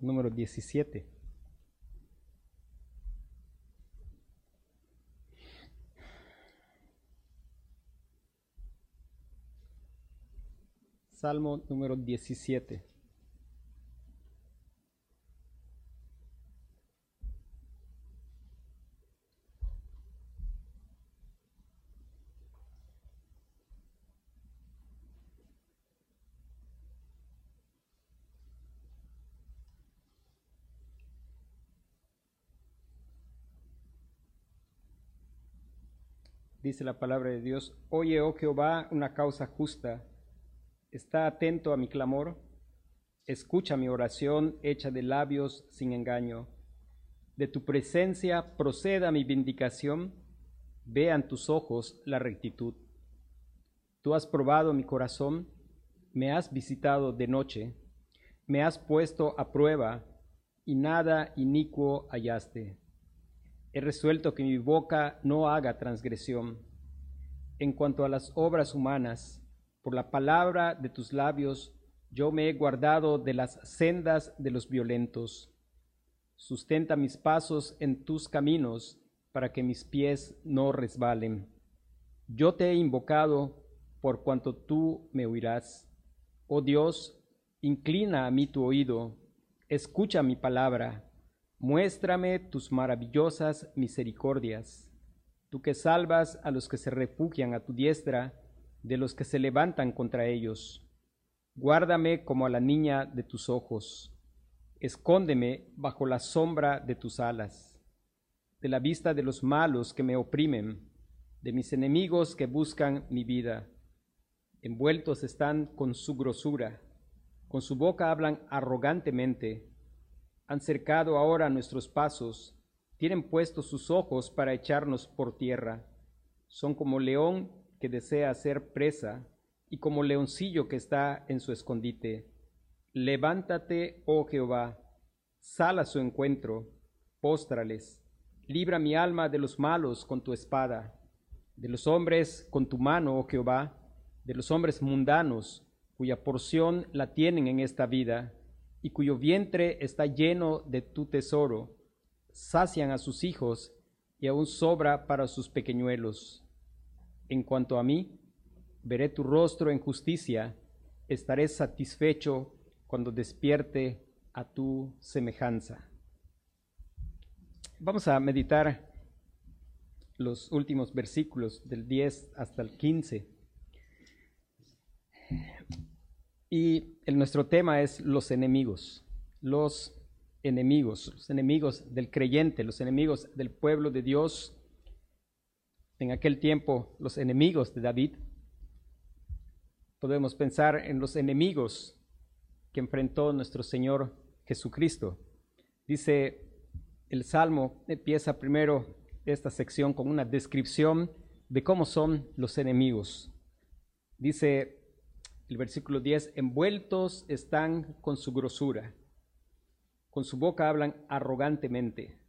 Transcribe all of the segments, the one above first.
número 17. Salmo número 17. Dice la palabra de Dios, oye, oh Jehová, una causa justa, está atento a mi clamor, escucha mi oración hecha de labios sin engaño. De tu presencia proceda mi vindicación, vean tus ojos la rectitud. Tú has probado mi corazón, me has visitado de noche, me has puesto a prueba, y nada inicuo hallaste. He resuelto que mi boca no haga transgresión. En cuanto a las obras humanas, por la palabra de tus labios, yo me he guardado de las sendas de los violentos. Sustenta mis pasos en tus caminos, para que mis pies no resbalen. Yo te he invocado por cuanto tú me oirás. Oh Dios, inclina a mí tu oído, escucha mi palabra Muéstrame tus maravillosas misericordias, tú que salvas a los que se refugian a tu diestra, de los que se levantan contra ellos. Guárdame como a la niña de tus ojos, escóndeme bajo la sombra de tus alas, de la vista de los malos que me oprimen, de mis enemigos que buscan mi vida. Envueltos están con su grosura, con su boca hablan arrogantemente han cercado ahora nuestros pasos, tienen puestos sus ojos para echarnos por tierra. Son como león que desea ser presa y como leoncillo que está en su escondite. Levántate, oh Jehová, sal a su encuentro, póstrales, libra mi alma de los malos con tu espada, de los hombres con tu mano, oh Jehová, de los hombres mundanos, cuya porción la tienen en esta vida y cuyo vientre está lleno de tu tesoro, sacian a sus hijos y aún sobra para sus pequeñuelos. En cuanto a mí, veré tu rostro en justicia, estaré satisfecho cuando despierte a tu semejanza. Vamos a meditar los últimos versículos del 10 hasta el 15. Y el, nuestro tema es los enemigos, los enemigos, los enemigos del creyente, los enemigos del pueblo de Dios. En aquel tiempo, los enemigos de David. Podemos pensar en los enemigos que enfrentó nuestro Señor Jesucristo. Dice el Salmo, empieza primero esta sección con una descripción de cómo son los enemigos. Dice, el versículo 10, envueltos están con su grosura, con su boca hablan arrogantemente.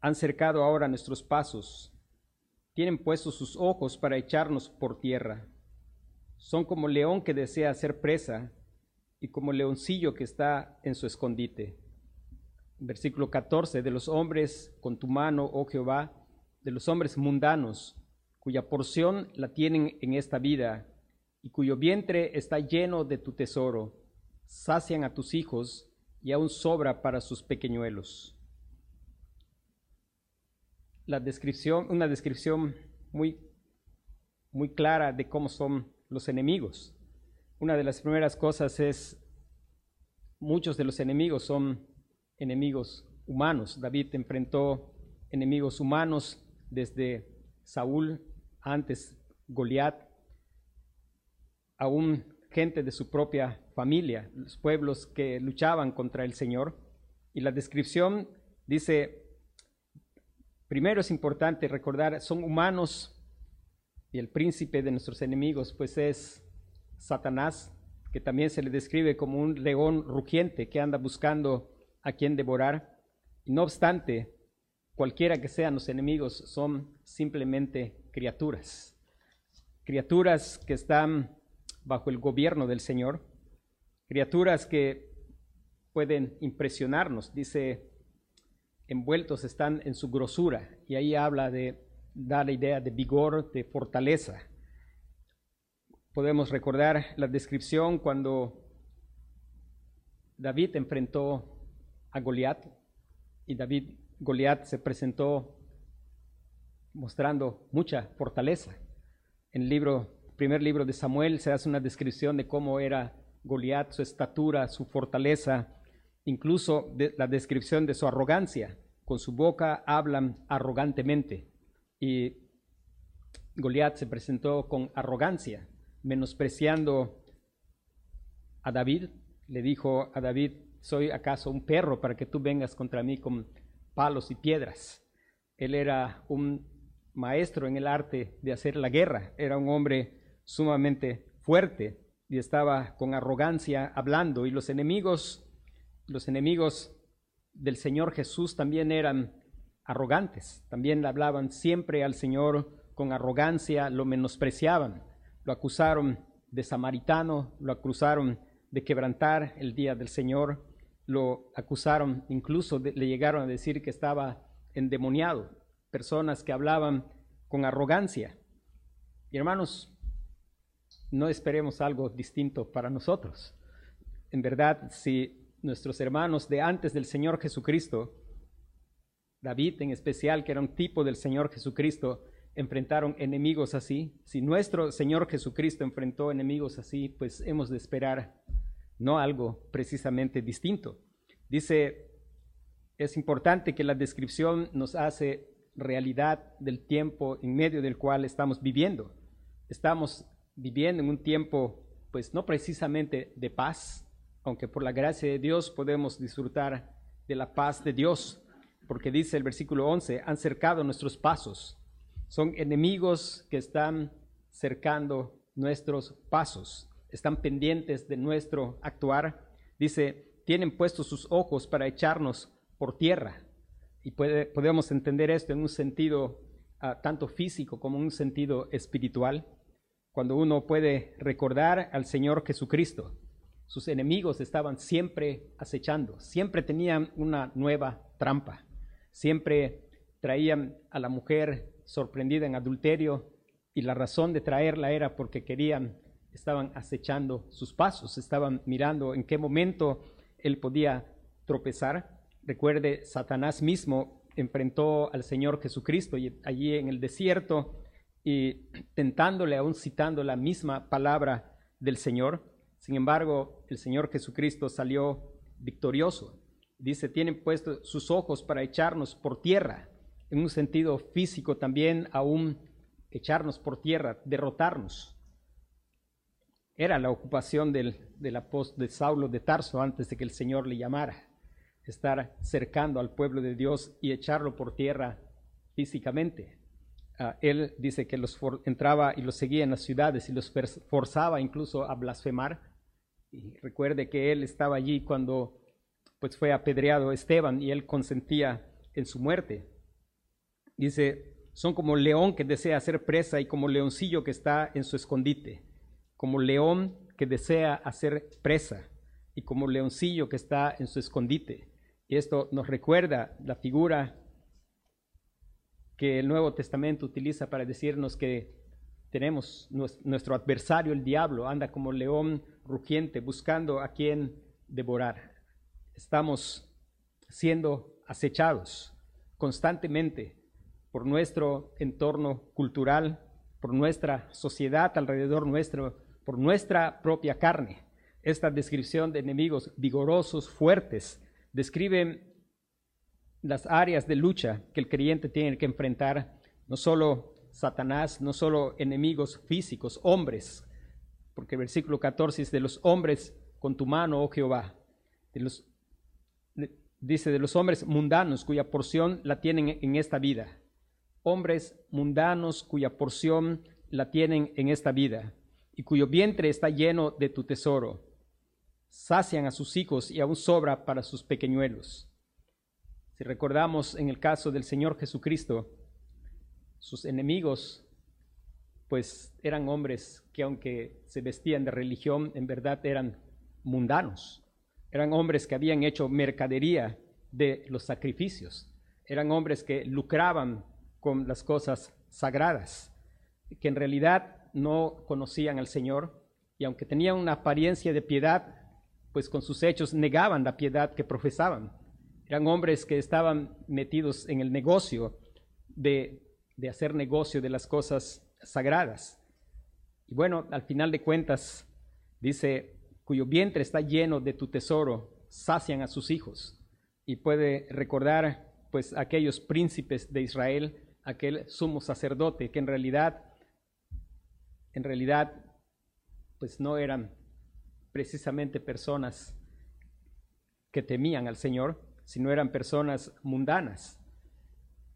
Han cercado ahora nuestros pasos, tienen puestos sus ojos para echarnos por tierra. Son como león que desea hacer presa y como leoncillo que está en su escondite. Versículo 14, de los hombres con tu mano, oh Jehová, de los hombres mundanos, cuya porción la tienen en esta vida y cuyo vientre está lleno de tu tesoro, sacian a tus hijos y aún sobra para sus pequeñuelos. La descripción, una descripción muy, muy clara de cómo son los enemigos. Una de las primeras cosas es, muchos de los enemigos son enemigos humanos. David enfrentó enemigos humanos desde Saúl, antes Goliat, aún gente de su propia familia, los pueblos que luchaban contra el Señor. Y la descripción dice, primero es importante recordar, son humanos y el príncipe de nuestros enemigos pues es Satanás, que también se le describe como un león rugiente que anda buscando a quien devorar. Y no obstante, cualquiera que sean los enemigos son simplemente criaturas, criaturas que están bajo el gobierno del Señor, criaturas que pueden impresionarnos. Dice, envueltos están en su grosura. Y ahí habla de, da la idea de vigor, de fortaleza. Podemos recordar la descripción cuando David enfrentó a Goliat y David, Goliat se presentó mostrando mucha fortaleza. En el libro, primer libro de Samuel se hace una descripción de cómo era Goliat, su estatura, su fortaleza, incluso la descripción de su arrogancia. Con su boca hablan arrogantemente. Y Goliat se presentó con arrogancia, menospreciando a David. Le dijo a David, ¿soy acaso un perro para que tú vengas contra mí con palos y piedras? Él era un maestro en el arte de hacer la guerra, era un hombre sumamente fuerte y estaba con arrogancia hablando. Y los enemigos los enemigos del Señor Jesús también eran arrogantes, también hablaban siempre al Señor con arrogancia, lo menospreciaban, lo acusaron de samaritano, lo acusaron de quebrantar el día del Señor, lo acusaron, incluso le llegaron a decir que estaba endemoniado, personas que hablaban con arrogancia. Y hermanos, no esperemos algo distinto para nosotros. En verdad, si nuestros hermanos de antes del Señor Jesucristo, David en especial, que era un tipo del Señor Jesucristo, enfrentaron enemigos así. Si nuestro Señor Jesucristo enfrentó enemigos así, pues hemos de esperar no algo precisamente distinto. Dice, es importante que la descripción nos hace realidad del tiempo en medio del cual estamos viviendo. Estamos viviendo en un tiempo, pues no precisamente de paz, aunque por la gracia de Dios podemos disfrutar de la paz de Dios, porque dice el versículo 11, han cercado nuestros pasos. Son enemigos que están cercando nuestros pasos, están pendientes de nuestro actuar. Dice, tienen puestos sus ojos para echarnos por tierra. Y podemos entender esto en un sentido ah, tanto físico como en un sentido espiritual, cuando uno puede recordar al Señor Jesucristo sus enemigos estaban siempre acechando, siempre tenían una nueva trampa, siempre traían a la mujer sorprendida en adulterio y la razón de traerla era porque querían, estaban acechando sus pasos, estaban mirando en qué momento él podía tropezar. Recuerde, Satanás mismo enfrentó al Señor Jesucristo y allí en el desierto y tentándole, aún citando la misma palabra del Señor, sin embargo, el Señor Jesucristo salió victorioso. Dice, tienen puestos sus ojos para echarnos por tierra, en un sentido físico también, aún echarnos por tierra, derrotarnos. Era la ocupación del, del de Saulo de Tarso antes de que el Señor le llamara, estar cercando al pueblo de Dios y echarlo por tierra físicamente. Ah, él dice que los entraba y los seguía en las ciudades y los forzaba incluso a blasfemar. Y recuerde que él estaba allí cuando pues fue apedreado Esteban y él consentía en su muerte. Dice, son como león que desea hacer presa y como leoncillo que está en su escondite, como león que desea hacer presa y como leoncillo que está en su escondite. Y esto nos recuerda la figura que el Nuevo Testamento utiliza para decirnos que tenemos nuestro adversario, el diablo, anda como león rugiente buscando a quien devorar. Estamos siendo acechados constantemente por nuestro entorno cultural, por nuestra sociedad alrededor nuestro, por nuestra propia carne. Esta descripción de enemigos vigorosos, fuertes, describe las áreas de lucha que el creyente tiene que enfrentar, no solo Satanás, no solo enemigos físicos, hombres, porque el versículo 14 es de los hombres con tu mano, oh Jehová, de los, dice de los hombres mundanos cuya porción la tienen en esta vida, hombres mundanos cuya porción la tienen en esta vida y cuyo vientre está lleno de tu tesoro, sacian a sus hijos y aún sobra para sus pequeñuelos. Si recordamos en el caso del Señor Jesucristo, sus enemigos pues eran hombres que aunque se vestían de religión, en verdad eran mundanos. Eran hombres que habían hecho mercadería de los sacrificios. Eran hombres que lucraban con las cosas sagradas, que en realidad no conocían al Señor y aunque tenían una apariencia de piedad, pues con sus hechos negaban la piedad que profesaban. Eran hombres que estaban metidos en el negocio de, de hacer negocio de las cosas sagradas. Y bueno, al final de cuentas, dice, cuyo vientre está lleno de tu tesoro, sacian a sus hijos. Y puede recordar, pues, aquellos príncipes de Israel, aquel sumo sacerdote, que en realidad, en realidad, pues no eran precisamente personas que temían al Señor, sino eran personas mundanas.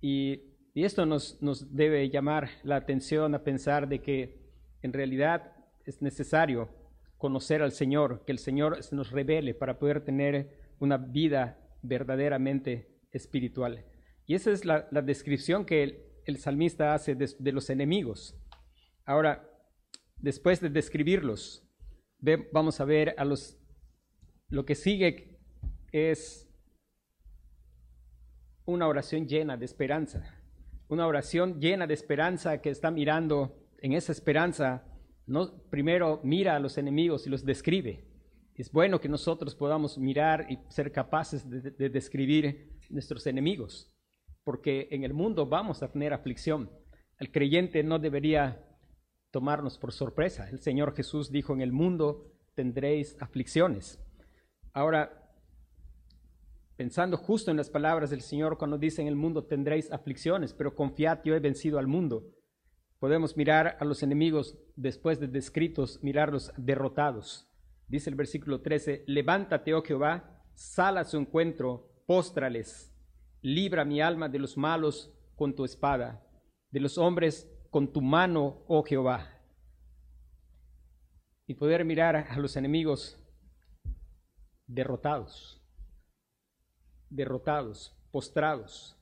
Y, esto nos, nos debe llamar la atención a pensar de que en realidad es necesario conocer al Señor, que el Señor se nos revele para poder tener una vida verdaderamente espiritual. Y esa es la, descripción que el, salmista hace de, los enemigos. Ahora, después de describirlos, vamos a ver a los, lo que sigue es una oración llena de esperanza, una oración llena de esperanza que está mirando en esa esperanza, no, primero mira a los enemigos y los describe. Es bueno que nosotros podamos mirar y ser capaces de, de describir nuestros enemigos, porque en el mundo vamos a tener aflicción. El creyente no debería tomarnos por sorpresa. El Señor Jesús dijo, en el mundo tendréis aflicciones. Ahora, pensando justo en las palabras del Señor cuando dice en el mundo tendréis aflicciones, pero confiad, yo he vencido al mundo. Podemos mirar a los enemigos después de descritos, mirarlos derrotados. Dice el versículo 13, levántate, oh Jehová, sal a su encuentro, póstrales, libra mi alma de los malos con tu espada, de los hombres con tu mano, oh Jehová. Y poder mirar a los enemigos derrotados derrotados, postrados.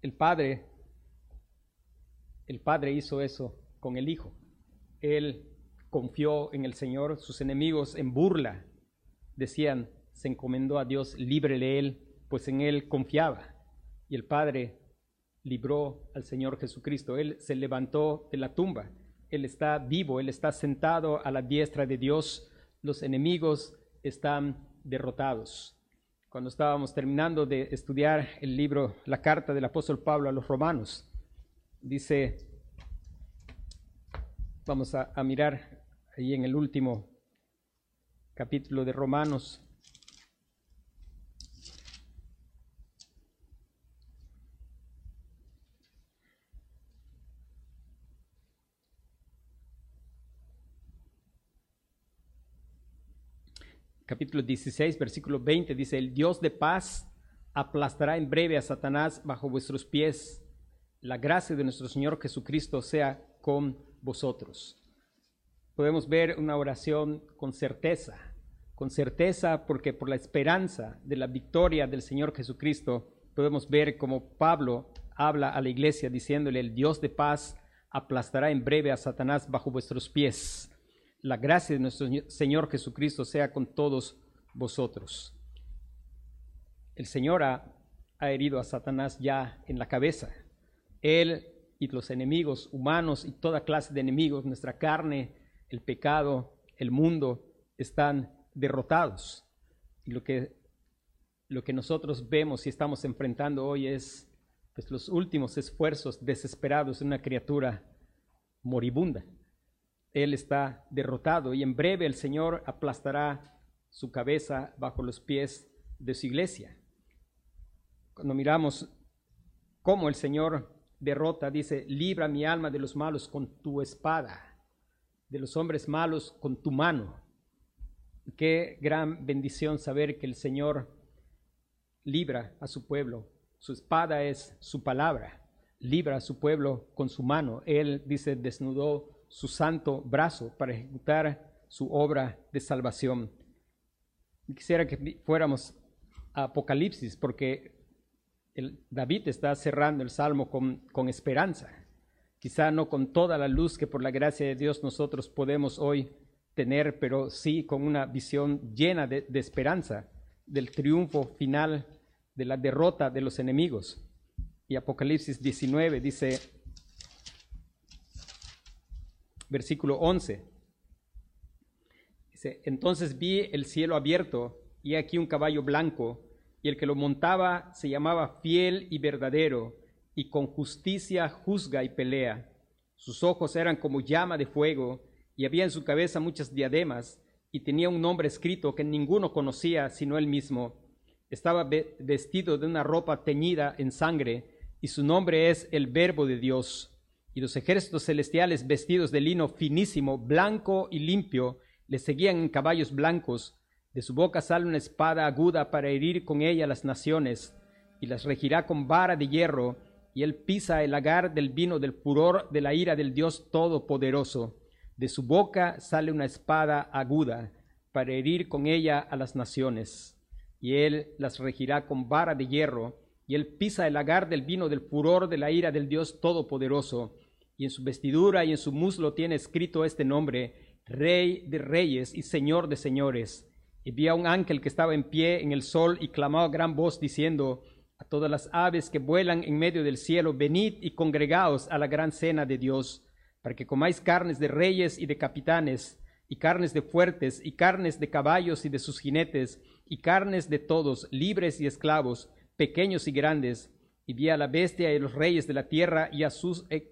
El Padre, el Padre hizo eso con el Hijo. Él confió en el Señor, sus enemigos en burla decían, se encomendó a Dios, líbrele Él, pues en Él confiaba. Y el Padre libró al Señor Jesucristo. Él se levantó de la tumba. Él está vivo, Él está sentado a la diestra de Dios. Los enemigos están derrotados. Cuando estábamos terminando de estudiar el libro, la carta del apóstol Pablo a los romanos, dice, vamos a, mirar ahí en el último capítulo de Romanos, capítulo 16, versículo 20, dice, el Dios de paz aplastará en breve a Satanás bajo vuestros pies. La gracia de nuestro Señor Jesucristo sea con vosotros. Podemos ver una oración con certeza, con certeza porque por la esperanza de la victoria del Señor Jesucristo podemos ver como Pablo habla a la iglesia diciéndole, el Dios de paz aplastará en breve a Satanás bajo vuestros pies la gracia de nuestro Señor Jesucristo sea con todos vosotros. El Señor ha, herido a Satanás ya en la cabeza. Él y los enemigos humanos y toda clase de enemigos, nuestra carne, el pecado, el mundo, están derrotados. Y lo que, lo que nosotros vemos y estamos enfrentando hoy es pues, los últimos esfuerzos desesperados de una criatura moribunda. Él está derrotado y en breve el Señor aplastará su cabeza bajo los pies de su iglesia. Cuando miramos cómo el Señor derrota, dice, libra mi alma de los malos con tu espada, de los hombres malos con tu mano. Qué gran bendición saber que el Señor libra a su pueblo. Su espada es su palabra. Libra a su pueblo con su mano. Él dice, desnudó su santo brazo para ejecutar su obra de salvación. Quisiera que fuéramos a Apocalipsis porque David está cerrando el salmo con, con esperanza, quizá no con toda la luz que por la gracia de Dios nosotros podemos hoy tener, pero sí con una visión llena de, de esperanza del triunfo final, de la derrota de los enemigos. Y Apocalipsis 19 dice, versículo 11, dice, entonces vi el cielo abierto y aquí un caballo blanco, y el que lo montaba se llamaba fiel y verdadero, y con justicia juzga y pelea. Sus ojos eran como llama de fuego, y había en su cabeza muchas diademas, y tenía un nombre escrito que ninguno conocía sino él mismo. Estaba vestido de una ropa teñida en sangre, y su nombre es el Verbo de Dios. Y los ejércitos celestiales vestidos de lino finísimo, blanco y limpio, le seguían en caballos blancos. De su boca sale una espada aguda para herir con ella las naciones, y las regirá con vara de hierro, y él pisa el lagar del vino del furor de la ira del Dios Todopoderoso. De su boca sale una espada aguda para herir con ella a las naciones, y él las regirá con vara de hierro, y él pisa el lagar del vino del furor de la ira del Dios Todopoderoso, y en su vestidura y en su muslo tiene escrito este nombre, Rey de Reyes y Señor de Señores. Y vi a un ángel que estaba en pie en el sol y clamó a gran voz diciendo, a todas las aves que vuelan en medio del cielo, venid y congregaos a la gran cena de Dios, para que comáis carnes de reyes y de capitanes, y carnes de fuertes, y carnes de caballos y de sus jinetes, y carnes de todos, libres y esclavos, pequeños y grandes. Y vi a la bestia y a los reyes de la tierra y a sus, e,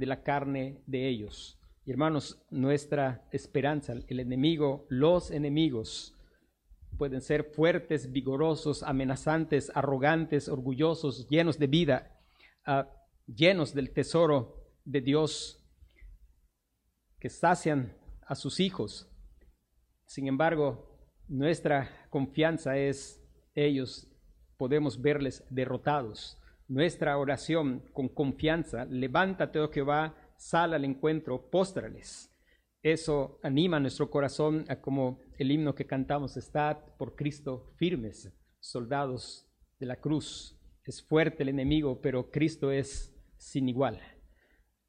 de la carne de ellos. hermanos, nuestra esperanza, el enemigo, los enemigos, pueden ser fuertes, vigorosos, amenazantes, arrogantes, orgullosos, llenos de vida, ah, llenos del tesoro de Dios, que sacian a sus hijos. Sin embargo, nuestra confianza es ellos, podemos verles derrotados. Nuestra oración con confianza, levántate, oh Jehová, sal al encuentro, póstrales. Eso anima nuestro corazón a como el himno que cantamos, está por Cristo firmes, soldados de la cruz. Es fuerte el enemigo, pero Cristo es sin igual.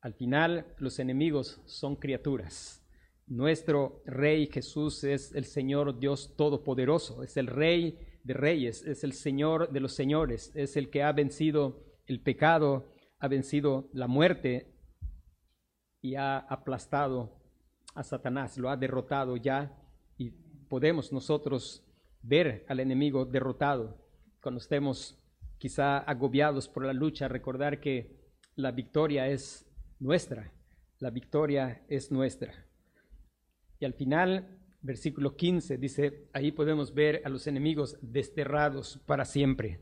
Al final, los enemigos son criaturas. Nuestro Rey Jesús es el Señor Dios Todopoderoso, es el Rey de Reyes, es el Señor de los Señores, es el que ha vencido el pecado, ha vencido la muerte y ha aplastado a Satanás, lo ha derrotado ya y podemos nosotros ver al enemigo derrotado cuando estemos quizá agobiados por la lucha, recordar que la victoria es nuestra, la victoria es nuestra. Y al final, versículo 15, dice, ahí podemos ver a los enemigos desterrados para siempre.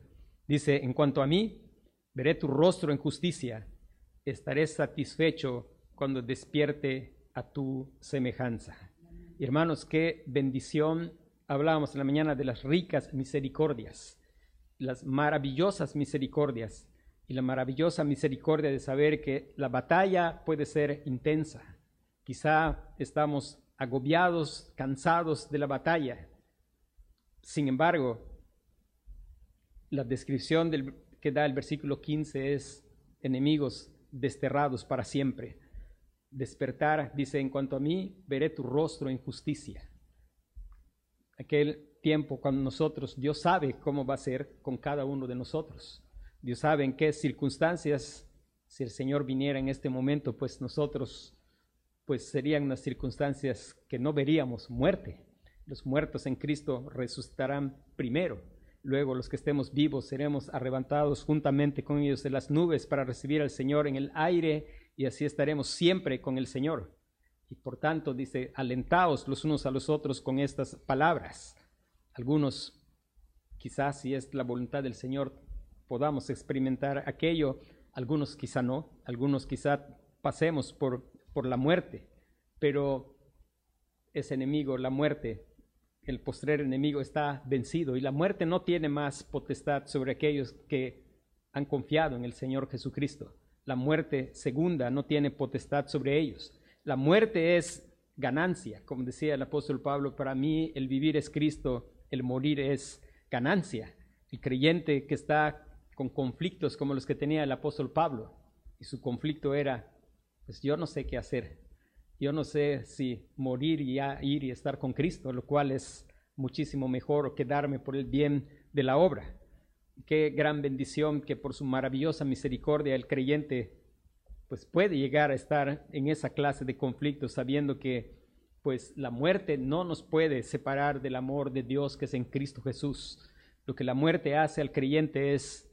Dice, en cuanto a mí, veré tu rostro en justicia, estaré satisfecho cuando despierte a tu semejanza. Hermanos, qué bendición. Hablábamos en la mañana de las ricas misericordias, las maravillosas misericordias y la maravillosa misericordia de saber que la batalla puede ser intensa. Quizá estamos agobiados, cansados de la batalla. Sin embargo, la descripción que da el versículo 15 es enemigos desterrados para siempre despertar, dice, en cuanto a mí, veré tu rostro en justicia. Aquel tiempo cuando nosotros, Dios sabe cómo va a ser con cada uno de nosotros. Dios sabe en qué circunstancias, si el Señor viniera en este momento, pues nosotros, pues serían unas circunstancias que no veríamos muerte. Los muertos en Cristo resucitarán primero. Luego los que estemos vivos seremos arrebatados juntamente con ellos de las nubes para recibir al Señor en el aire y así estaremos siempre con el Señor. Y por tanto dice, alentaos los unos a los otros con estas palabras. Algunos, quizás si es la voluntad del Señor, podamos experimentar aquello, algunos quizá no, algunos quizá pasemos por, por la muerte, pero ese enemigo, la muerte, el postrer enemigo está vencido y la muerte no tiene más potestad sobre aquellos que han confiado en el Señor Jesucristo. La muerte segunda no tiene potestad sobre ellos. La muerte es ganancia, como decía el apóstol Pablo, para mí el vivir es Cristo, el morir es ganancia. El creyente que está con conflictos como los que tenía el apóstol Pablo, y su conflicto era, pues yo no sé qué hacer, yo no sé si morir y ir y estar con Cristo, lo cual es muchísimo mejor quedarme por el bien de la obra. Qué gran bendición que por su maravillosa misericordia el creyente pues puede llegar a estar en esa clase de conflictos sabiendo que pues la muerte no nos puede separar del amor de Dios que es en Cristo Jesús. Lo que la muerte hace al creyente es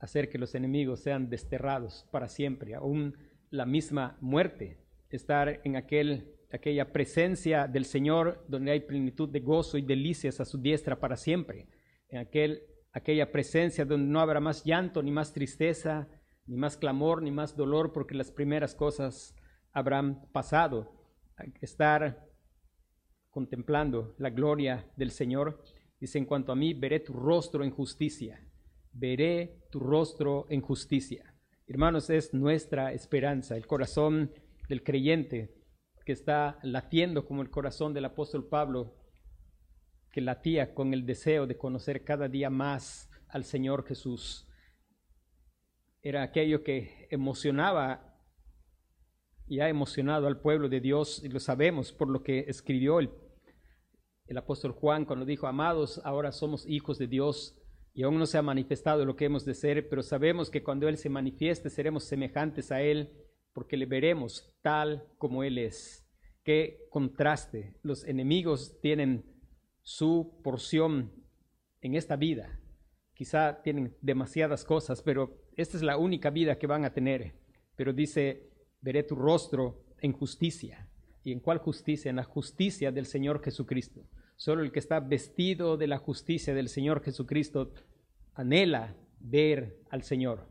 hacer que los enemigos sean desterrados para siempre, aún la misma muerte, estar en aquel, aquella presencia del Señor donde hay plenitud de gozo y delicias a su diestra para siempre, en aquel, aquella presencia donde no habrá más llanto, ni más tristeza, ni más clamor, ni más dolor, porque las primeras cosas habrán pasado. Estar contemplando la gloria del Señor. Dice, en cuanto a mí, veré tu rostro en justicia. Veré tu rostro en justicia. Hermanos, es nuestra esperanza, el corazón del creyente que está latiendo como el corazón del apóstol Pablo, que latía con el deseo de conocer cada día más al Señor Jesús. Era aquello que emocionaba y ha emocionado al pueblo de Dios, y lo sabemos por lo que escribió el, el apóstol Juan cuando dijo, amados, ahora somos hijos de Dios y aún no se ha manifestado lo que hemos de ser, pero sabemos que cuando Él se manifieste seremos semejantes a Él porque le veremos tal como Él es. Qué contraste. Los enemigos tienen su porción en esta vida. Quizá tienen demasiadas cosas, pero esta es la única vida que van a tener. Pero dice, veré tu rostro en justicia. ¿Y en cuál justicia? En la justicia del Señor Jesucristo. Solo el que está vestido de la justicia del Señor Jesucristo anhela ver al Señor.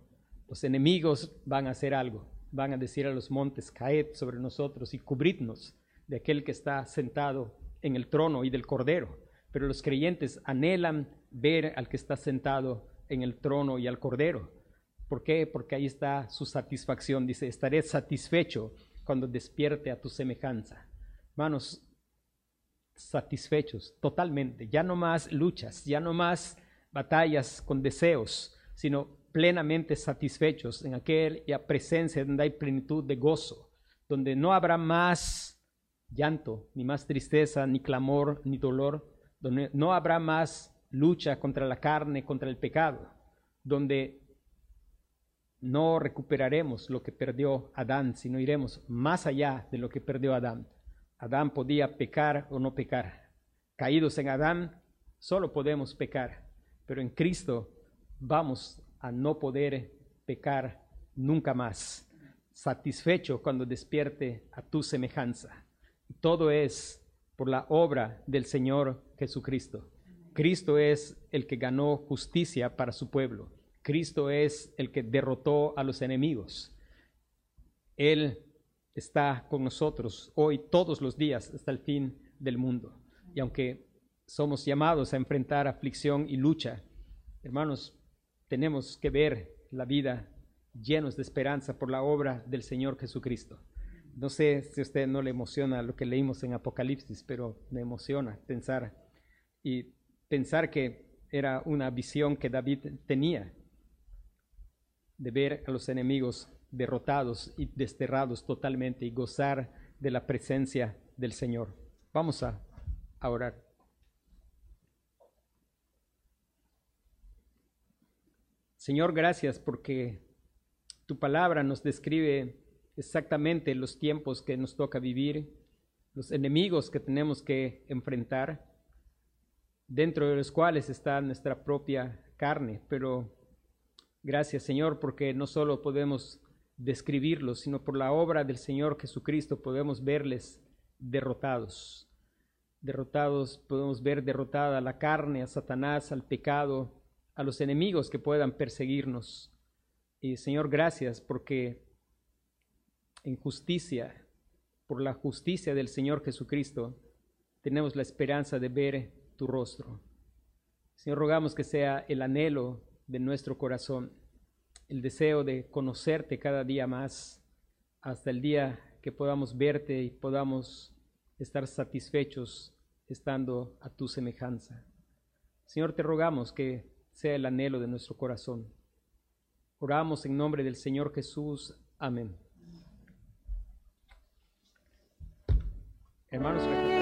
Los enemigos van a hacer algo. Van a decir a los montes, caed sobre nosotros y cubridnos de aquel que está sentado en el trono y del cordero. Pero los creyentes anhelan ver al que está sentado en el trono y al cordero. ¿Por qué? Porque ahí está su satisfacción. Dice, estaré satisfecho cuando despierte a tu semejanza. Hermanos, satisfechos totalmente. Ya no más luchas, ya no más batallas con deseos, sino plenamente satisfechos en aquella presencia donde hay plenitud de gozo, donde no habrá más llanto, ni más tristeza, ni clamor, ni dolor, donde no habrá más lucha contra la carne, contra el pecado, donde no recuperaremos lo que perdió Adán, sino iremos más allá de lo que perdió Adán. Adán podía pecar o no pecar. Caídos en Adán, solo podemos pecar, pero en Cristo vamos a no poder pecar nunca más. Satisfecho cuando despierte a tu semejanza. Todo es por la obra del Señor Jesucristo. Cristo es el que ganó justicia para su pueblo. Cristo es el que derrotó a los enemigos. Él está con nosotros hoy todos los días hasta el fin del mundo. Y aunque somos llamados a enfrentar aflicción y lucha, hermanos, tenemos que ver la vida llenos de esperanza por la obra del Señor Jesucristo. No sé si a usted no le emociona lo que leímos en Apocalipsis, pero me emociona pensar y pensar que era una visión que David tenía de ver a los enemigos derrotados y desterrados totalmente y gozar de la presencia del Señor. Vamos a, orar. Señor, gracias porque tu palabra nos describe exactamente los tiempos que nos toca vivir, los enemigos que tenemos que enfrentar, dentro de los cuales está nuestra propia carne, pero Gracias Señor, porque no solo podemos describirlos, sino por la obra del Señor Jesucristo podemos verles derrotados. Derrotados, podemos ver derrotada a la carne, a Satanás, al pecado, a los enemigos que puedan perseguirnos. Y Señor, gracias porque en justicia por la justicia del Señor Jesucristo, tenemos la esperanza de ver tu rostro. Señor, rogamos que sea el anhelo de nuestro corazón, el deseo de conocerte cada día más, hasta el día que podamos verte y podamos estar satisfechos estando a tu semejanza. Señor, te rogamos que sea el anhelo de nuestro corazón. Oramos en nombre del Señor Jesús. Amén. Hermanos,